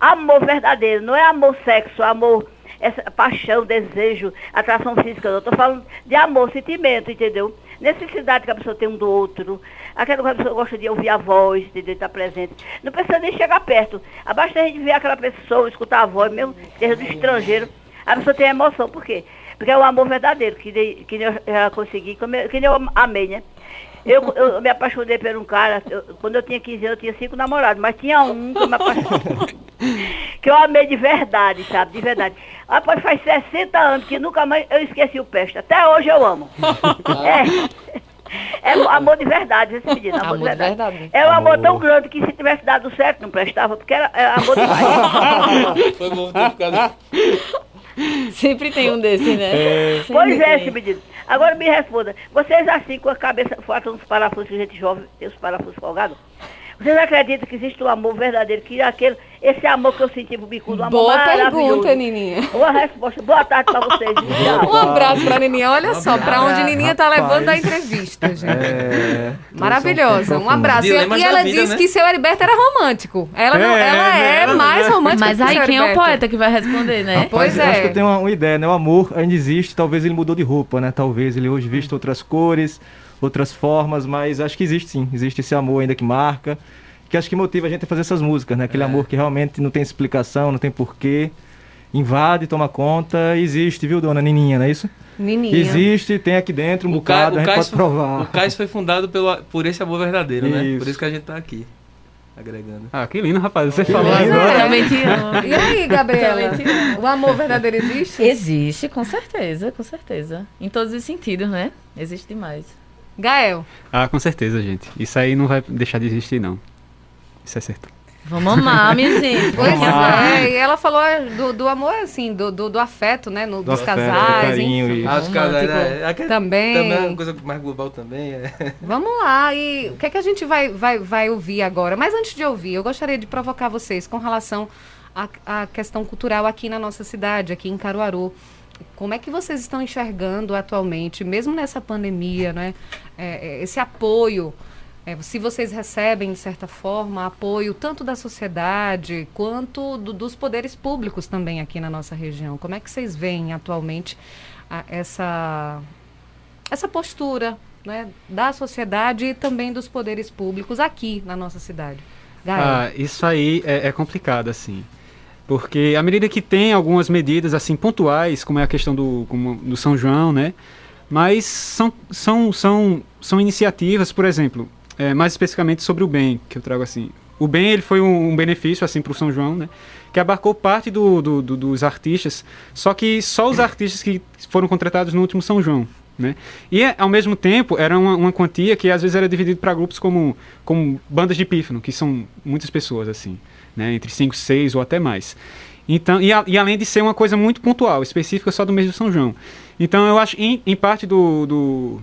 amor verdadeiro, não é amor sexo, amor, essa paixão, desejo, atração física, não. Eu tô falando de amor, sentimento, entendeu? Necessidade que a pessoa tem um do outro, aquela que a pessoa gosta de ouvir a voz, de estar presente. Não precisa nem chegar perto. Basta a gente ver aquela pessoa, escutar a voz, mesmo seja do estrangeiro, a pessoa tem emoção. Por quê? Porque é o amor verdadeiro que, de, que eu já consegui, que eu amei, né? Eu, eu me apaixonei por um cara, eu, quando eu tinha 15 anos, eu tinha cinco namorados, mas tinha um que eu me apaixonei. que eu amei de verdade, sabe? De verdade. Após faz 60 anos que nunca mais eu esqueci o peste. Até hoje eu amo. é. É amor de verdade, esse menino. Amor, amor de, verdade. de, verdade. É um amor, amor tão grande que se tivesse dado certo não prestava, porque era, era amor de verdade. Foi bom ter ficado. Sempre tem um desse, né? É. Pois é, esse menino. Agora me responda. Vocês assim, com a cabeça, faltam uns parafusos, gente jovem, tem os parafusos folgados? Vocês acreditam que existe um amor verdadeiro, que aquele, esse amor que eu senti pro bicudo, um amor Boa pergunta, Nininha. Boa resposta. Boa tarde pra vocês. um abraço pra Nininha. Olha só, pra onde Nininha tá levando a entrevista, gente. É, Maravilhosa. Um abraço. E, e ela vida, disse né? que seu Heriberto era romântico. Ela, não, é, ela é, é mais romântica Mas aí quem é o poeta que vai responder, né? Rapaz, pois é. Eu acho que eu tenho uma, uma ideia, né? O amor ainda existe, talvez ele mudou de roupa, né? Talvez ele hoje vista outras cores, outras formas, mas acho que existe sim. Existe esse amor ainda que marca que acho que motiva a gente a fazer essas músicas, né? Aquele é. amor que realmente não tem explicação, não tem porquê, invade, toma conta, existe, viu, dona Nininha, não é isso? Nininha. Existe, tem aqui dentro um o bocado, Ca, a gente pode foi, provar. O Cais foi fundado pelo, por esse amor verdadeiro, isso. né? Por isso que a gente tá aqui. Agregando. Ah, que lindo, rapaz. Você que falou lindo. agora. E aí, Gabriela? o amor verdadeiro existe? Existe, com certeza, com certeza. Em todos os sentidos, né? Existe demais. Gael. Ah, com certeza, gente. Isso aí não vai deixar de existir, não. Isso é certo. Vamos amar, minha gente. Pois é, e ela falou do, do amor, assim, do, do, do afeto, né? No, do dos afeto, casais, carinho, enfim. Ah, os casais, é, é, também. Também é uma coisa mais global também. É. Vamos lá, e o que é que a gente vai, vai, vai ouvir agora? Mas antes de ouvir, eu gostaria de provocar vocês com relação à, à questão cultural aqui na nossa cidade, aqui em Caruaru. Como é que vocês estão enxergando atualmente, mesmo nessa pandemia, né? É, esse apoio é, se vocês recebem, de certa forma, apoio tanto da sociedade quanto do, dos poderes públicos também aqui na nossa região. Como é que vocês veem atualmente a, essa, essa postura né, da sociedade e também dos poderes públicos aqui na nossa cidade? Ah, isso aí é, é complicado, assim. Porque à medida que tem algumas medidas assim pontuais, como é a questão do, como, do São João, né? Mas são, são, são, são iniciativas, por exemplo, é, mais especificamente sobre o bem, que eu trago assim. O bem ele foi um, um benefício assim para o São João, né? Que abarcou parte do, do, do, dos artistas, só que só os artistas que foram contratados no último São João. Né? E ao mesmo tempo era uma, uma quantia que às vezes era dividida para grupos como, como bandas de pífano, que são muitas pessoas assim, né? entre 5, 6 ou até mais. Então, e, a, e, além de ser uma coisa muito pontual, específica só do mês de São João. Então eu acho, em, em parte do, do,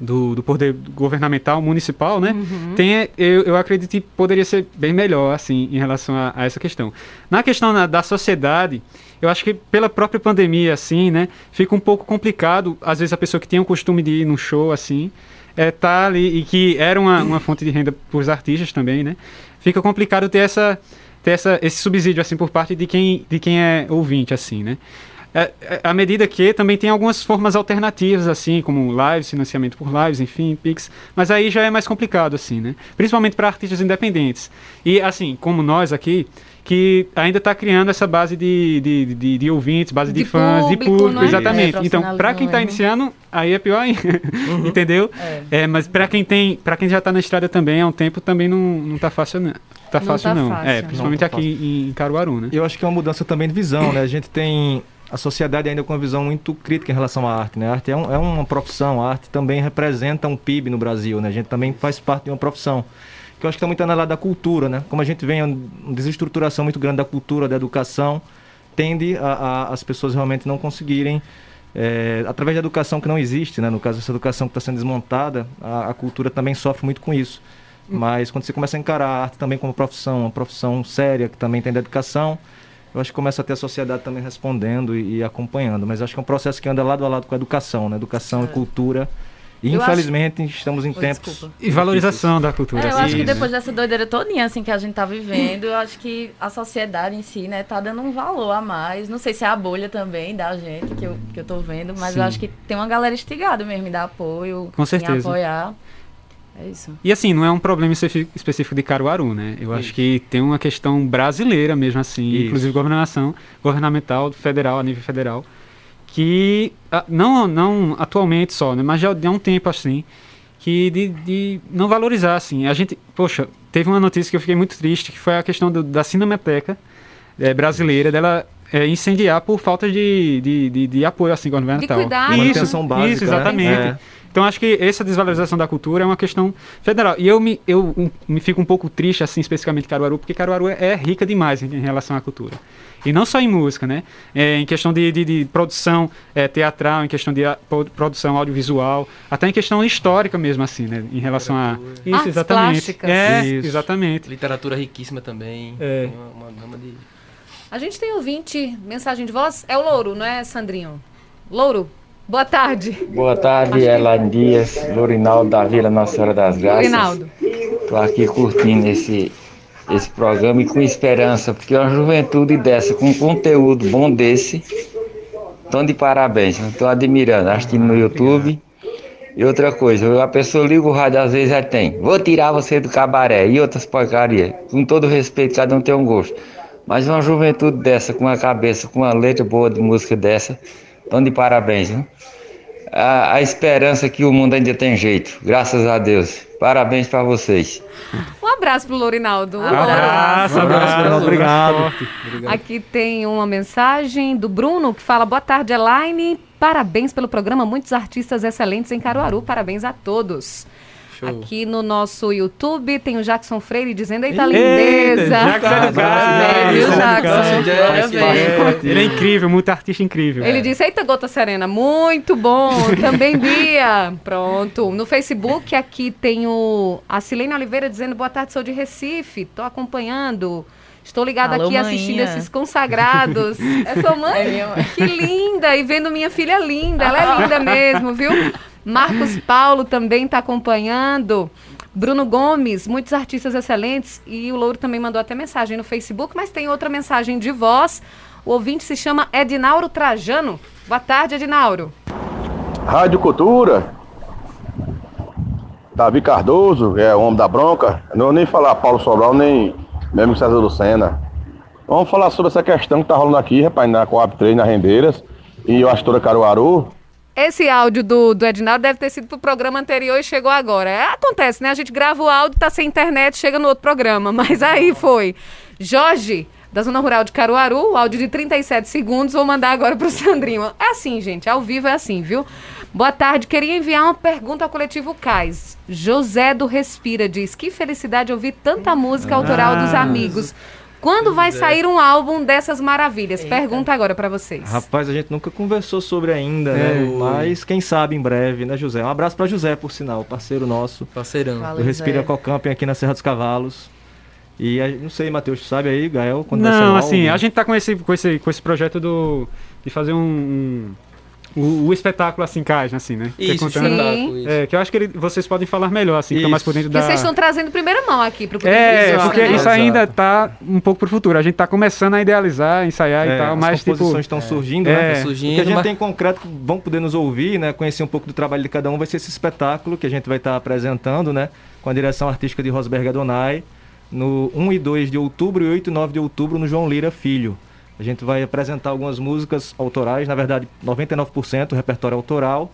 do, do poder governamental municipal, né? Uhum. Tem, eu, eu acredito que poderia ser bem melhor, assim, em relação a, a essa questão. Na questão na, da sociedade, eu acho que pela própria pandemia, assim, né? Fica um pouco complicado, às vezes a pessoa que tem o costume de ir num show, assim, é, tá ali, e que era uma, uma fonte de renda para os artistas também, né? Fica complicado ter essa ter essa, esse subsídio assim por parte de quem de quem é ouvinte assim né é, é, à medida que também tem algumas formas alternativas, assim, como lives, financiamento por lives, enfim, Pix, mas aí já é mais complicado, assim, né? Principalmente para artistas independentes. E, assim, como nós aqui, que ainda está criando essa base de, de, de, de ouvintes, base de, de fãs, público, de público, é? exatamente. É, então, para quem está iniciando, aí é pior ainda, uhum. entendeu? É. é mas para quem tem, para quem já está na estrada também há um tempo, também não, não tá fácil, não. Tá fácil não. Tá não. Fácil. É, principalmente não tá aqui em Caruaru, né? Eu acho que é uma mudança também de visão, né? A gente tem a sociedade ainda com uma visão muito crítica em relação à arte. Né? A arte é, um, é uma profissão, a arte também representa um PIB no Brasil, né? a gente também faz parte de uma profissão. Que eu acho que está muito na lado da cultura, né? Como a gente vem uma desestruturação muito grande da cultura, da educação, tende a, a as pessoas realmente não conseguirem, é, através da educação que não existe, né? no caso, essa educação que está sendo desmontada, a, a cultura também sofre muito com isso. Mas quando você começa a encarar a arte também como profissão, uma profissão séria, que também tem dedicação, eu acho que começa a ter a sociedade também respondendo e, e, acompanhando. Mas acho que é um processo que anda lado a lado com a educação, né? Educação é. e cultura. E Eu infelizmente estamos em tempos. desculpa. E valorização da cultura. É, eu acho que assim, né? depois dessa doideira todinha assim que a gente tá vivendo, eu acho que a sociedade em si, né, tá dando um valor a mais. Não sei se é a bolha também da gente que eu, que eu tô vendo, mas Sim. eu acho que tem uma galera instigada mesmo em dar apoio, Com em apoiar. É isso. E assim, não é um problema específico de Caruaru, né? Eu acho que tem uma questão brasileira mesmo assim, Isso. inclusive governação, governamental, federal, a nível federal, que ah, não, não atualmente só, né? Mas já há um tempo assim, que de, de não valorizar assim. A gente, poxa, teve uma notícia que eu fiquei muito triste, que foi a questão do- da Cinemateca eh, brasileira, dela eh, incendiar por falta de, de, de, de apoio assim governamental. cuidado. Isso, básica, isso, né? exatamente. É. Então acho que essa desvalorização da cultura é uma questão federal. E eu me, eu um, me fico um pouco triste, assim, especificamente Caruaru, porque Caruaru é, é rica demais em, em relação à cultura. E não só em música, né? É, em questão de, de, de produção é, teatral, em questão de a- pro- produção audiovisual, até em questão histórica mesmo, assim, né? Em relação a. Isso, Artes exatamente. plásticas. É, Isso. É, exatamente. Literatura riquíssima também. É. Uma, uma gama de. A gente tem ouvinte, mensagem de voz. É o Louro, não é, Sandrinho? Louro, boa tarde. Boa tarde, Elaine Dias, Lorinaldo da Vila Nossa Senhora das Graças. Rinaldo. Estou aqui curtindo esse, esse programa e com esperança, porque uma juventude dessa, com conteúdo bom desse, estão de parabéns. Estou admirando, assistindo no YouTube. E outra coisa, a pessoa liga o rádio, às vezes já tem. Vou tirar você do cabaré e outras porcarias. Com todo respeito, cada um tem um gosto. Mas uma juventude dessa, com uma cabeça, com uma letra boa de música dessa, estão de parabéns. Viu? A, a esperança é que o mundo ainda tem jeito, graças a Deus. Parabéns para vocês. Um abraço pro Lourinaldo. Abraço, abraço, abraço, obrigado. forte. Aqui tem uma mensagem do Bruno que fala: Boa tarde, Elaine. Parabéns pelo programa. Muitos artistas excelentes em Caruaru. Parabéns a todos. Show. Aqui no nosso YouTube tem o Jackson Freire dizendo: Eita, Eita, lindeza! Jackson é viu, é. Ele é incrível, muito artista incrível. Ele disse, eita, Gota Serena, muito bom. Também, Bia. Pronto. No Facebook, aqui tem o, a Silene Oliveira dizendo, boa tarde, sou de Recife, tô acompanhando. Estou ligada Alô, aqui assistindo maninha. esses consagrados. É sua mãe? É minha mãe. Que linda! E vendo minha filha linda. Ela é linda mesmo, viu? Marcos Paulo também está acompanhando. Bruno Gomes, muitos artistas excelentes. E o Louro também mandou até mensagem no Facebook, mas tem outra mensagem de voz. O ouvinte se chama Edinauro Trajano. Boa tarde, Edinauro. Rádio Cultura. Davi Cardoso, é o homem da bronca. Não vou nem falar Paulo Sobral, nem mesmo César Lucena. Vamos falar sobre essa questão que tá rolando aqui, rapaz, na Coab 3, na Rendeiras. E eu acho toda Caruaru. Esse áudio do, do Edinaldo deve ter sido pro programa anterior e chegou agora. É, acontece, né? A gente grava o áudio, tá sem internet, chega no outro programa. Mas aí foi. Jorge, da Zona Rural de Caruaru, áudio de 37 segundos, vou mandar agora pro Sandrinho. É assim, gente, ao vivo é assim, viu? Boa tarde, queria enviar uma pergunta ao coletivo Cais. José do Respira diz: Que felicidade ouvir tanta música autoral dos Ah. amigos. Quando vai sair um álbum dessas maravilhas? Pergunta agora pra vocês. Rapaz, a gente nunca conversou sobre ainda, É. né? Mas quem sabe em breve, né, José? Um abraço pra José, por sinal, parceiro nosso. Parceirão. Fala. do Respira. Cocamping aqui na Serra dos Cavalos. E a- não sei, Matheus, tu sabe aí, Gael, quando vai sair Não, o assim, álbum? a gente tá com esse, com esse, com esse projeto do, de fazer um, um- o, o espetáculo assim, Caixa, assim, né? Que é Isso, espetáculo, isso. É, que eu acho que ele- vocês podem falar melhor, assim, que estão mais por dentro Que da... vocês estão trazendo primeira mão aqui pro É, Visual, porque né? isso ainda tá um pouco pro futuro. A gente tá começando a idealizar, ensaiar e É, tal, as mas tipo... composições estão surgindo, É, né? tá surgindo, o que a gente mas- tem em concreto que vão poder nos ouvir, né? Conhecer um pouco do trabalho de cada um, vai ser esse espetáculo que a gente vai estar apresentando, né? Com a direção artística de Rosberg Adonai, no 1 e 2 de outubro e 8 e 9 de outubro no João Lira Filho. A gente vai apresentar algumas músicas autorais, na verdade 99% repertório autoral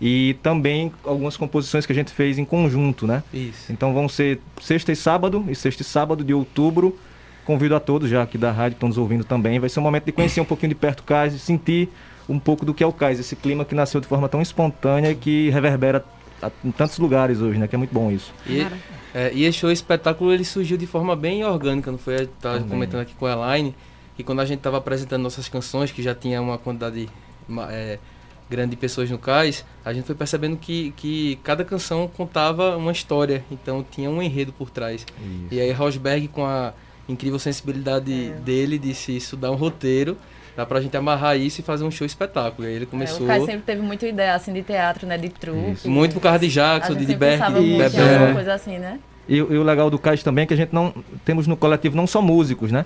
e também algumas composições que a gente fez em conjunto, né? Isso. Então vão ser sexta e sábado, e sexta e sábado de outubro. Convido a todos já aqui da rádio que estão nos ouvindo também. Vai ser um momento de conhecer um pouquinho de perto o cais e sentir um pouco do que é o cais, esse clima que nasceu de forma tão espontânea e que reverbera a- em tantos lugares hoje, né? Que é muito bom isso. E, é, e esse show, espetáculo, ele surgiu de forma bem orgânica, não foi? Eu tava Também. comentando aqui com a Elaine, que quando a gente tava apresentando nossas canções, que já tinha uma quantidade é, grande de pessoas no cais, a gente foi percebendo que, que cada canção contava uma história, então tinha um enredo por trás. E aí Rosberg, com a incrível sensibilidade dele, disse isso dá um roteiro, dá pra gente amarrar isso e fazer um show espetáculo. E aí ele É, começou o Caio sempre teve muita ideia assim de teatro, né? De truque. muito por causa de Jackson, de em Bebel. alguma coisa assim, né? E, e o legal do CAIS também é que a gente não temos no coletivo não só músicos, né?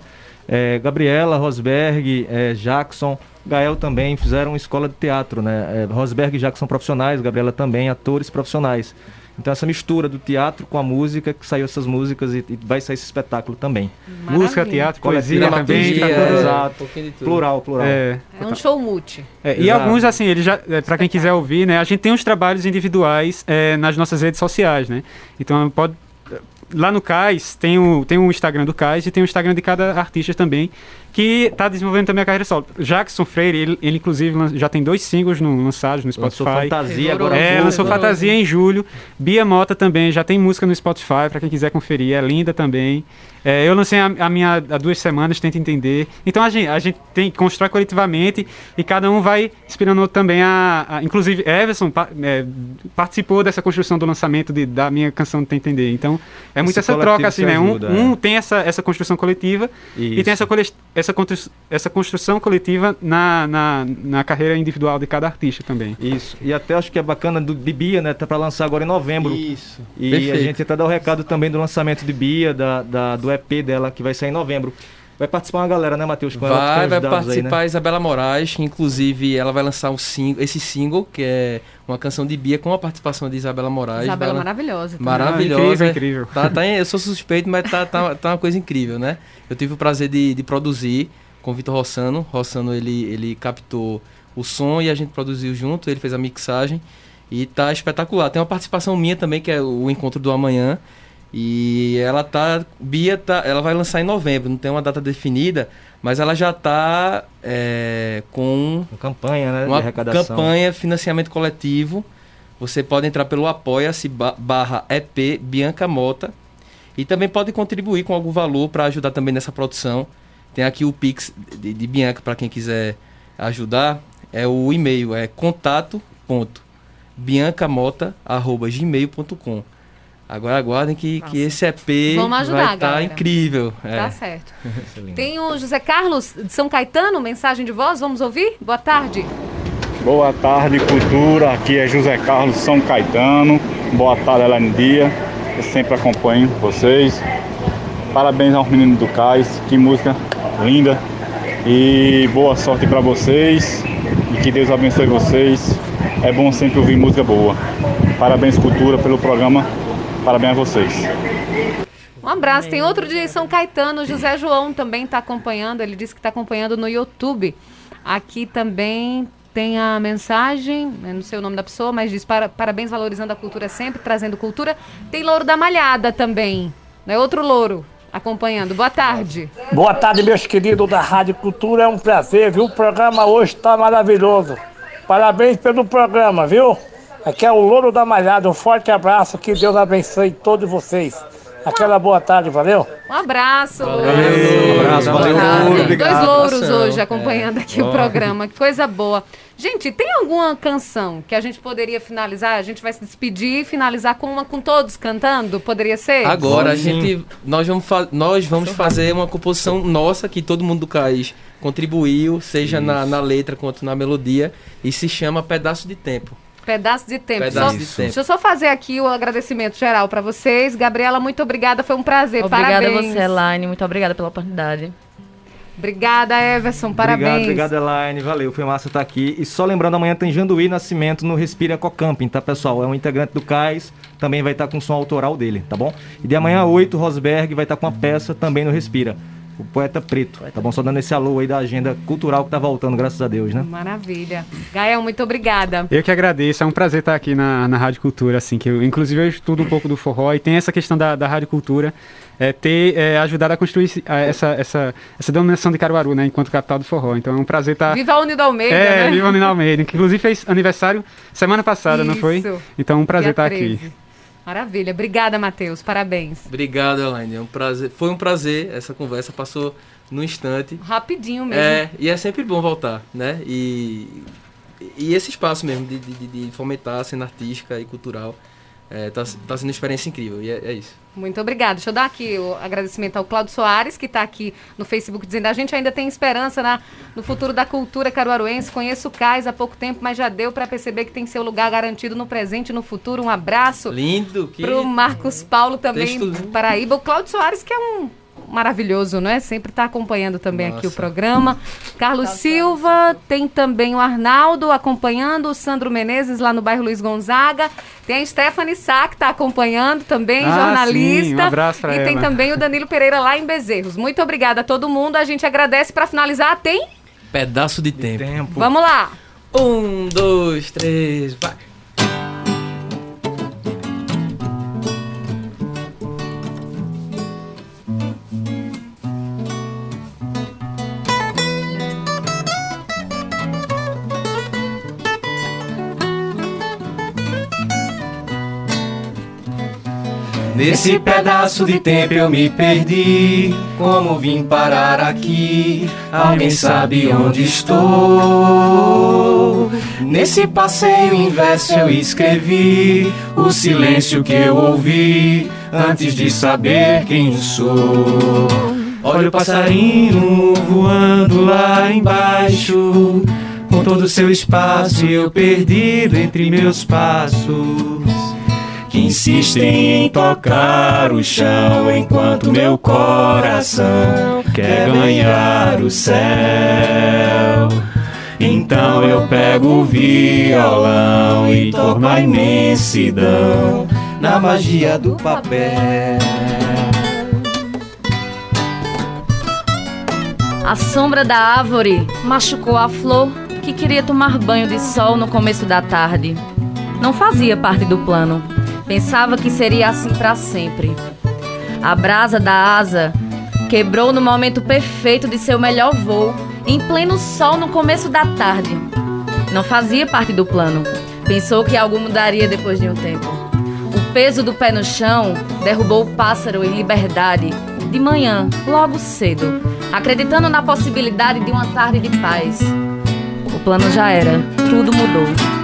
É, Gabriela, Rosberg, é, Jackson, Gael também fizeram escola de teatro, né? É, Rosberg e Jackson profissionais, Gabriela também, atores profissionais. Então essa mistura do teatro com a música, que saiu essas músicas e, e vai sair esse espetáculo também. Música, teatro, poesia também. tá- é, Exato. um pouquinho de tudo. Plural, plural. É, É um show multi. É, e Exato. alguns, assim, ele já, é, para quem quiser ouvir, né, a gente tem uns trabalhos individuais é, nas nossas redes sociais, né? Então pode. Lá no CAIS tem o, tem o Instagram do CAIS e tem o Instagram de cada artista também, que está desenvolvendo também a carreira solo. Jackson Freire, ele, ele, inclusive já tem dois singles no- lançados no Lançou Spotify. Fantasia agora. É, lançou Fantasia em julho. Bia Mota também, já tem música no Spotify, para quem quiser conferir, é linda também. É, eu lancei a, a minha há duas semanas, tenta entender. Então a gente, a gente tem que constrói coletivamente e cada um vai inspirando também. A, a- inclusive, Everson pa- é, participou dessa construção do lançamento de- da minha canção Tenta Entender. Então é muito Esse essa troca, assim, né? Um, ajuda, um é. tem essa, essa construção coletiva e Isso. tem essa, cole- essa, essa construção coletiva na, na, na carreira individual de cada artista também. Isso. E até acho que é bacana do, de Bia, né? Tá pra lançar agora em novembro. Isso. E Perfeito. a gente até dá o recado também do lançamento de Bia, da, da- do EP dela, que vai sair em novembro. Vai participar uma galera, né, Matheus? Com ela que Vai, vai dados aí, participar né? a Isabela Moraes, que inclusive ela vai lançar um single, esse single, que é uma canção de Bia com a participação de Isabela Moraes. Isabela Vai maravilhosa. também. Maravilhosa. Ah, incrível, incrível. Tá, tá, eu sou suspeito, mas tá, tá, tá uma coisa incrível, né? Eu tive o prazer de, de produzir com o Vitor Rossano. Rossano, ele, ele captou o som e a gente produziu junto, ele fez a mixagem e tá espetacular. Tem uma participação minha também, que é o Encontro do Amanhã. E ela tá. Bia tá. Ela vai lançar em novembro, não tem uma data definida, mas ela já tá é, com Uma campanha, né? de uma arrecadação. campanha financiamento coletivo. Você pode entrar pelo apoia-se ba- barra EP Bianca Mota e também pode contribuir com algum valor para ajudar também nessa produção. Tem aqui o Pix de, de Bianca para quem quiser ajudar. É o e-mail, é contato.biancamota.gmail.com Agora aguardem que, que esse EP ajudar, vai estar galera. incrível. Tá É. certo. Tem o José Carlos de São Caetano, mensagem de voz, vamos ouvir? Boa tarde. Boa tarde, cultura. Aqui é José Carlos São Caetano. Boa tarde, Elaine Dia. Eu sempre acompanho vocês. Parabéns aos meninos do Cais. Que música linda. E boa sorte para vocês. E que Deus abençoe vocês. É bom sempre ouvir música boa. Parabéns, cultura, pelo programa. Parabéns a vocês. Um abraço. Tem outro de São Caetano, José João também está acompanhando. Ele disse que está acompanhando no YouTube. Aqui também tem a mensagem, eu não sei o nome da pessoa, mas diz para, parabéns valorizando a cultura sempre, trazendo cultura. Tem Louro da Malhada também, né? Outro Louro acompanhando. Boa tarde. Boa tarde, meus queridos da Rádio Cultura. É um prazer, viu? O programa hoje está maravilhoso. Parabéns pelo programa, viu? Aqui é o Louro da Malhada. Um forte abraço. Que Deus abençoe todos vocês. Aquela boa tarde, valeu? Um abraço. Valeu, Um abraço, valeu. Louro, obrigado. Dois louros hoje acompanhando É. aqui o programa. Que coisa boa. Gente, tem alguma canção que a gente poderia finalizar? A gente vai se despedir e finalizar com uma com todos cantando? Poderia ser? Agora a Sim. gente nós vamos fa- nós vamos fazer uma composição nossa que todo mundo do Cais contribuiu, seja na, na letra quanto na melodia, e se chama Pedaço de Tempo. Pedaço de tempo. Pedaço Só- de tempo. Deixa eu só fazer aqui o agradecimento geral para vocês. Gabriela, muito obrigada. Foi um prazer. Obrigada a Parabéns. você, Elaine. Muito obrigada pela oportunidade. Obrigada, Everson. Parabéns. Obrigado, obrigado, Elaine. Valeu, foi massa estar aqui. E só lembrando, amanhã tem Janduí Nascimento no Respira Cocamping, tá, pessoal? É um integrante do CAIS, também vai estar com som autoral dele, tá bom? E de amanhã, 8, Rosberg vai estar com a peça também no Respira. O Poeta Preto, tá bom? Só dando esse alô aí da agenda cultural que tá voltando, graças a Deus, né? Maravilha. Gael, muito obrigada. Eu que agradeço, é um prazer estar aqui na, na Rádio Cultura, assim, que eu, inclusive eu estudo um pouco do forró e tem essa questão da, da Rádio Cultura é, ter é, ajudado a construir a- essa, essa, essa denominação de Caruaru, né, enquanto capital do forró. Então é um prazer estar... Viva a Unido Almeida, é, né? Viva o Nino Almeida, que inclusive fez aniversário semana passada, não foi? Isso. Então é um prazer Dia estar aqui. 13. Maravilha. Obrigada, Matheus. Parabéns. Obrigado, Elaine. É um prazer. Foi um prazer. Essa conversa passou no instante. Rapidinho mesmo. É, e é sempre bom voltar, né? E, e esse espaço mesmo de, de, de fomentar a cena artística e cultural É, tá, tá sendo uma experiência incrível e é, é isso. Muito obrigada. Deixa eu dar aqui o agradecimento ao Claudio Soares, que está aqui no Facebook dizendo a gente ainda tem esperança na, no futuro da cultura caruaruense. Conheço o Cais há pouco tempo, mas já deu para perceber que tem seu lugar garantido no presente e no futuro. Um abraço. Lindo. Que... Pro Marcos Paulo também, Texto- Paraíba. O Claudio Soares, que é um maravilhoso, não é? Sempre está acompanhando também aqui o Nossa. programa. Carlos Silva, tem também o Arnaldo acompanhando, o Sandro Menezes lá no bairro Luiz Gonzaga. Tem a Stephanie Sá, que está acompanhando também, Ah, jornalista. sim, um abraço pra e tem ela. também o Danilo Pereira lá em Bezerros. Muito obrigada a todo mundo. A gente agradece para finalizar. Tem? Pedaço de tempo. Vamos lá. Um, dois, três, vai. Nesse pedaço de tempo eu me perdi. Como vim parar aqui? Alguém sabe onde estou? Nesse passeio em verso eu escrevi o silêncio que eu ouvi antes de saber quem sou. Olha o passarinho voando lá embaixo, com todo o seu espaço eu perdido entre meus passos que insistem em tocar o chão enquanto meu coração quer ganhar o céu. Então eu pego o violão e torno a imensidão na magia do papel. A sombra da árvore machucou a flor que queria tomar banho de sol no começo da tarde. Não fazia parte do plano. Pensava que seria assim para sempre. A brasa da asa quebrou no momento perfeito de seu melhor voo, em pleno sol no começo da tarde. Não fazia parte do plano. Pensou que algo mudaria depois de um tempo. O peso do pé no chão derrubou o pássaro em liberdade, de manhã, logo cedo, acreditando na possibilidade de uma tarde de paz. O plano já era, tudo mudou.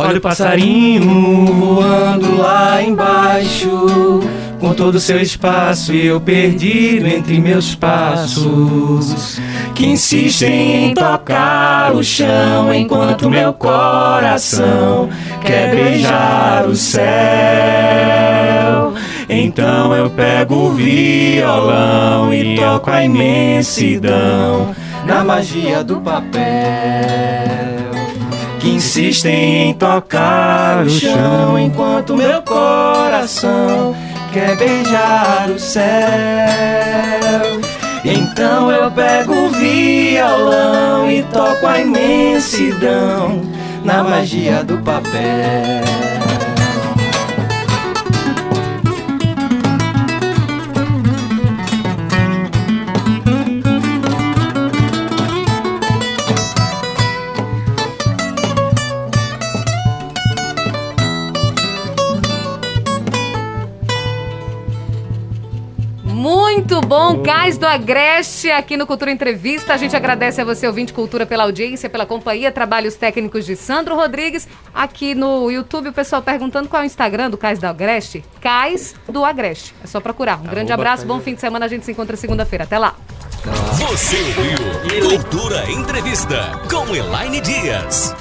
Olha o passarinho voando lá embaixo, com todo o seu espaço e eu perdido entre meus passos, que insistem em tocar o chão enquanto meu coração quer beijar o céu. Então eu pego o violão e toco a imensidão na magia do papel que insistem em tocar o chão enquanto meu coração quer beijar o céu. Então eu pego o violão e toco a imensidão na magia do papel. Muito bom, Cais do Agreste, aqui no Cultura Entrevista. A gente agradece a você, ouvinte Cultura, pela audiência, pela companhia. Trabalhos técnicos de Sandro Rodrigues. Aqui no YouTube, o pessoal perguntando qual é o Instagram do Cais do Agreste. Cais do Agreste. É só procurar. Um grande abraço, bom fim de semana. A gente se encontra segunda-feira. Até lá. Você ouviu Cultura Entrevista com Elaine Dias.